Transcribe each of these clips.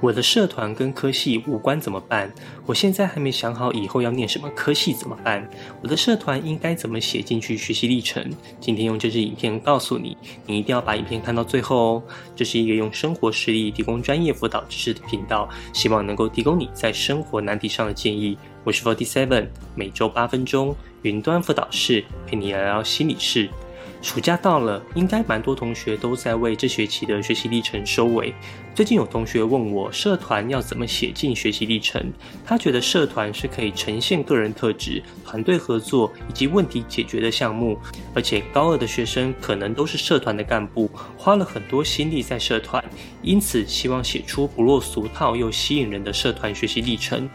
我的社团跟科系无关怎么办？我现在还没想好以后要念什么科系怎么办？我的社团应该怎么写进去学习历程？今天用这支影片告诉你，你一定要把影片看到最后哦。这是一个用生活实例提供专业辅导知识的频道，希望能够提供你在生活难题上的建议。我是 Forty Seven，每周八分钟云端辅导室陪你聊聊心理事。暑假到了，应该蛮多同学都在为这学期的学习历程收尾。最近有同学问我，社团要怎么写进学习历程？他觉得社团是可以呈现个人特质、团队合作以及问题解决的项目，而且高二的学生可能都是社团的干部，花了很多心力在社团，因此希望写出不落俗套又吸引人的社团学习历程。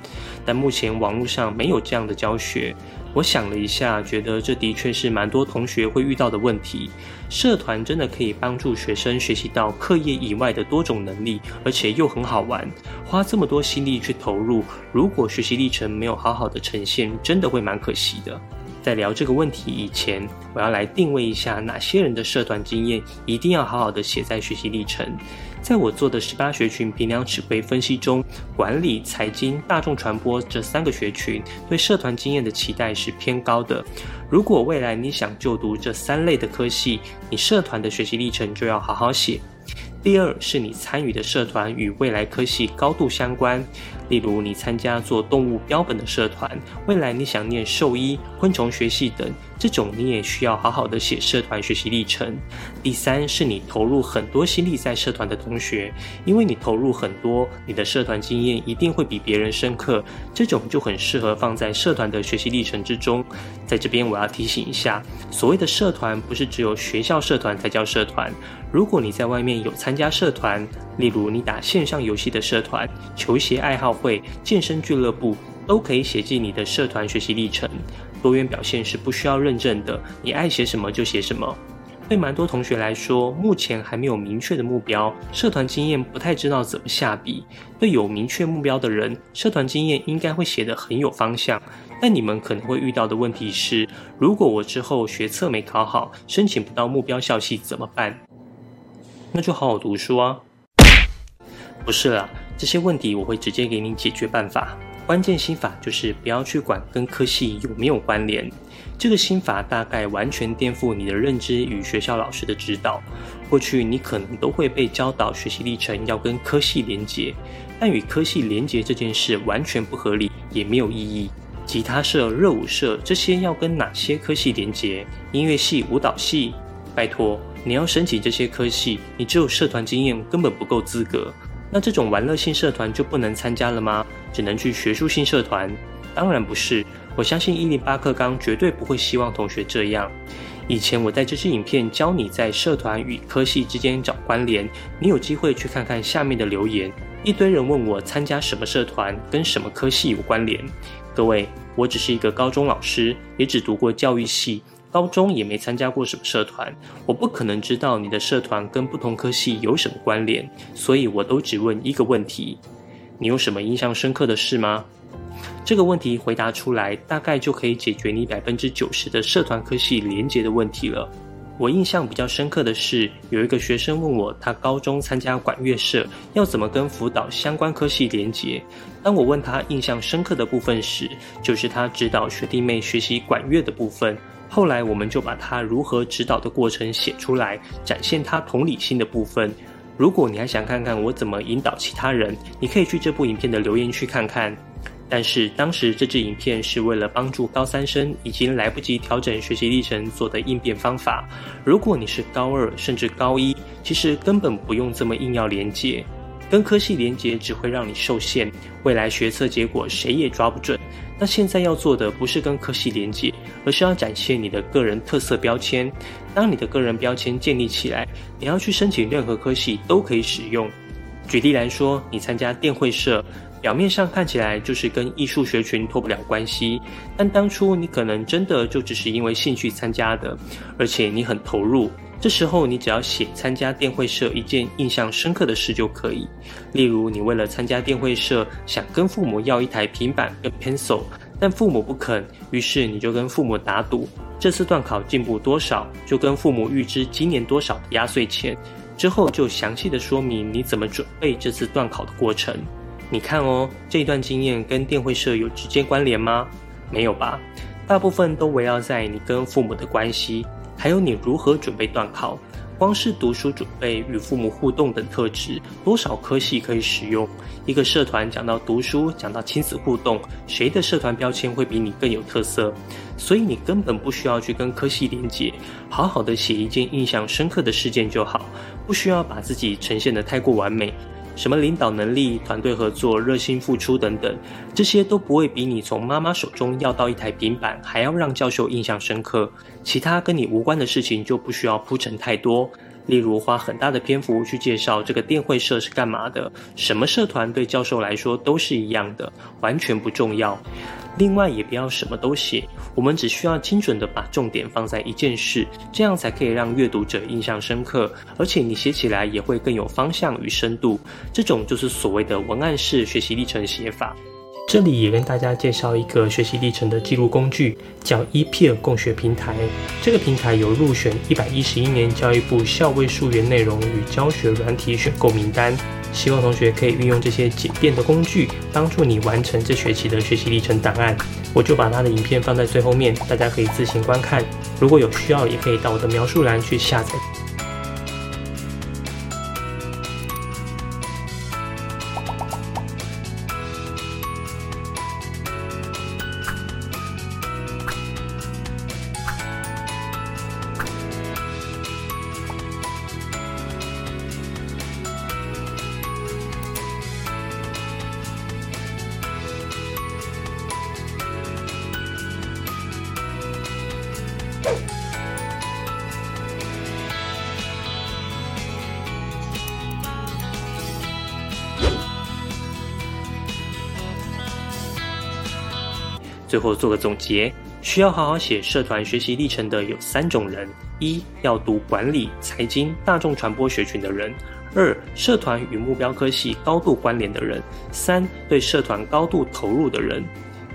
但目前网络上没有这样的教学。我想了一下，觉得这的确是蛮多同学会遇到的问题。社团真的可以帮助学生学习到课业以外的多种能力，而且又很好玩。花这么多心力去投入，如果学习历程没有好好的呈现，真的会蛮可惜的。在聊这个问题以前，我要来定位一下哪些人的社团经验一定要好好的写在学习历程。在我做的十八学群评量指挥分析中，管理、财经、大众传播这三个学群对社团经验的期待是偏高的。如果未来你想就读这三类的科系，你社团的学习历程就要好好写。第二是你参与的社团与未来科系高度相关，例如你参加做动物标本的社团，未来你想念兽医、昆虫学系等，这种你也需要好好的写社团学习历程。第三是你投入很多心力在社团的同学，因为你投入很多，你的社团经验一定会比别人深刻，这种就很适合放在社团的学习历程之中。在这边我要提醒一下，所谓的社团不是只有学校社团才叫社团。如果你在外面有参加社团，例如你打线上游戏的社团、球鞋爱好会、健身俱乐部，都可以写进你的社团学习历程。多元表现是不需要认证的，你爱写什么就写什么。对蛮多同学来说，目前还没有明确的目标，社团经验不太知道怎么下笔。对有明确目标的人，社团经验应该会写得很有方向。但你们可能会遇到的问题是，如果我之后学测没考好，申请不到目标校系怎么办？那就好好读书啊！不是啦，这些问题我会直接给你解决办法。关键心法就是不要去管跟科系有没有关联。这个心法大概完全颠覆你的认知与学校老师的指导。过去你可能都会被教导学习历程要跟科系连结，但与科系连结这件事完全不合理，也没有意义。吉他社、热舞社这些要跟哪些科系连结？音乐系、舞蹈系？拜托。你要申请这些科系，你只有社团经验根本不够资格。那这种玩乐性社团就不能参加了吗？只能去学术性社团？当然不是。我相信一零八课纲绝对不会希望同学这样。以前我在这支影片教你在社团与科系之间找关联，你有机会去看看下面的留言，一堆人问我参加什么社团跟什么科系有关联。各位，我只是一个高中老师，也只读过教育系。高中也没参加过什么社团，我不可能知道你的社团跟不同科系有什么关联，所以我都只问一个问题：你有什么印象深刻的事吗？这个问题回答出来，大概就可以解决你百分之九十的社团科系连结的问题了。我印象比较深刻的是，有一个学生问我，他高中参加管乐社，要怎么跟辅导相关科系连结？当我问他印象深刻的部分时，就是他指导学弟妹学习管乐的部分。后来我们就把他如何指导的过程写出来，展现他同理心的部分。如果你还想看看我怎么引导其他人，你可以去这部影片的留言区看看。但是当时这支影片是为了帮助高三生已经来不及调整学习历程做的应变方法。如果你是高二甚至高一，其实根本不用这么硬要连接。跟科系连接只会让你受限，未来学测结果谁也抓不准。那现在要做的不是跟科系连接，而是要展现你的个人特色标签。当你的个人标签建立起来，你要去申请任何科系都可以使用。举例来说，你参加电会社，表面上看起来就是跟艺术学群脱不了关系，但当初你可能真的就只是因为兴趣参加的，而且你很投入。这时候，你只要写参加电会社一件印象深刻的事就可以。例如，你为了参加电会社，想跟父母要一台平板跟 pencil，但父母不肯，于是你就跟父母打赌，这次段考进步多少，就跟父母预支今年多少的压岁钱。之后就详细的说明你怎么准备这次段考的过程。你看哦，这段经验跟电会社有直接关联吗？没有吧？大部分都围绕在你跟父母的关系，还有你如何准备段考。光是读书准备、与父母互动等特质，多少科系可以使用？一个社团讲到读书，讲到亲子互动，谁的社团标签会比你更有特色？所以你根本不需要去跟科系连接，好好的写一件印象深刻的事件就好，不需要把自己呈现的太过完美。什么领导能力、团队合作、热心付出等等，这些都不会比你从妈妈手中要到一台平板还要让教授印象深刻。其他跟你无关的事情就不需要铺陈太多，例如花很大的篇幅去介绍这个电会社是干嘛的，什么社团对教授来说都是一样的，完全不重要。另外，也不要什么都写，我们只需要精准的把重点放在一件事，这样才可以让阅读者印象深刻，而且你写起来也会更有方向与深度。这种就是所谓的文案式学习历程写法。这里也跟大家介绍一个学习历程的记录工具，叫 ePeer 共学平台。这个平台有入选一百一十一年教育部校位数源内容与教学软体选购名单。希望同学可以运用这些简便的工具，帮助你完成这学期的学习历程档案。我就把它的影片放在最后面，大家可以自行观看。如果有需要，也可以到我的描述栏去下载。最后做个总结，需要好好写社团学习历程的有三种人：一要读管理、财经、大众传播学群的人；二社团与目标科系高度关联的人；三对社团高度投入的人。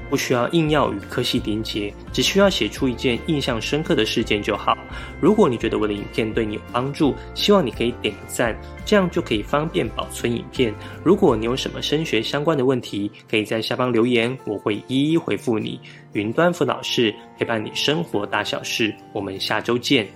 不需要硬要与科系连结，只需要写出一件印象深刻的事件就好。如果你觉得我的影片对你有帮助，希望你可以点个赞，这样就可以方便保存影片。如果你有什么升学相关的问题，可以在下方留言，我会一一回复你。云端辅导室陪伴你生活大小事，我们下周见。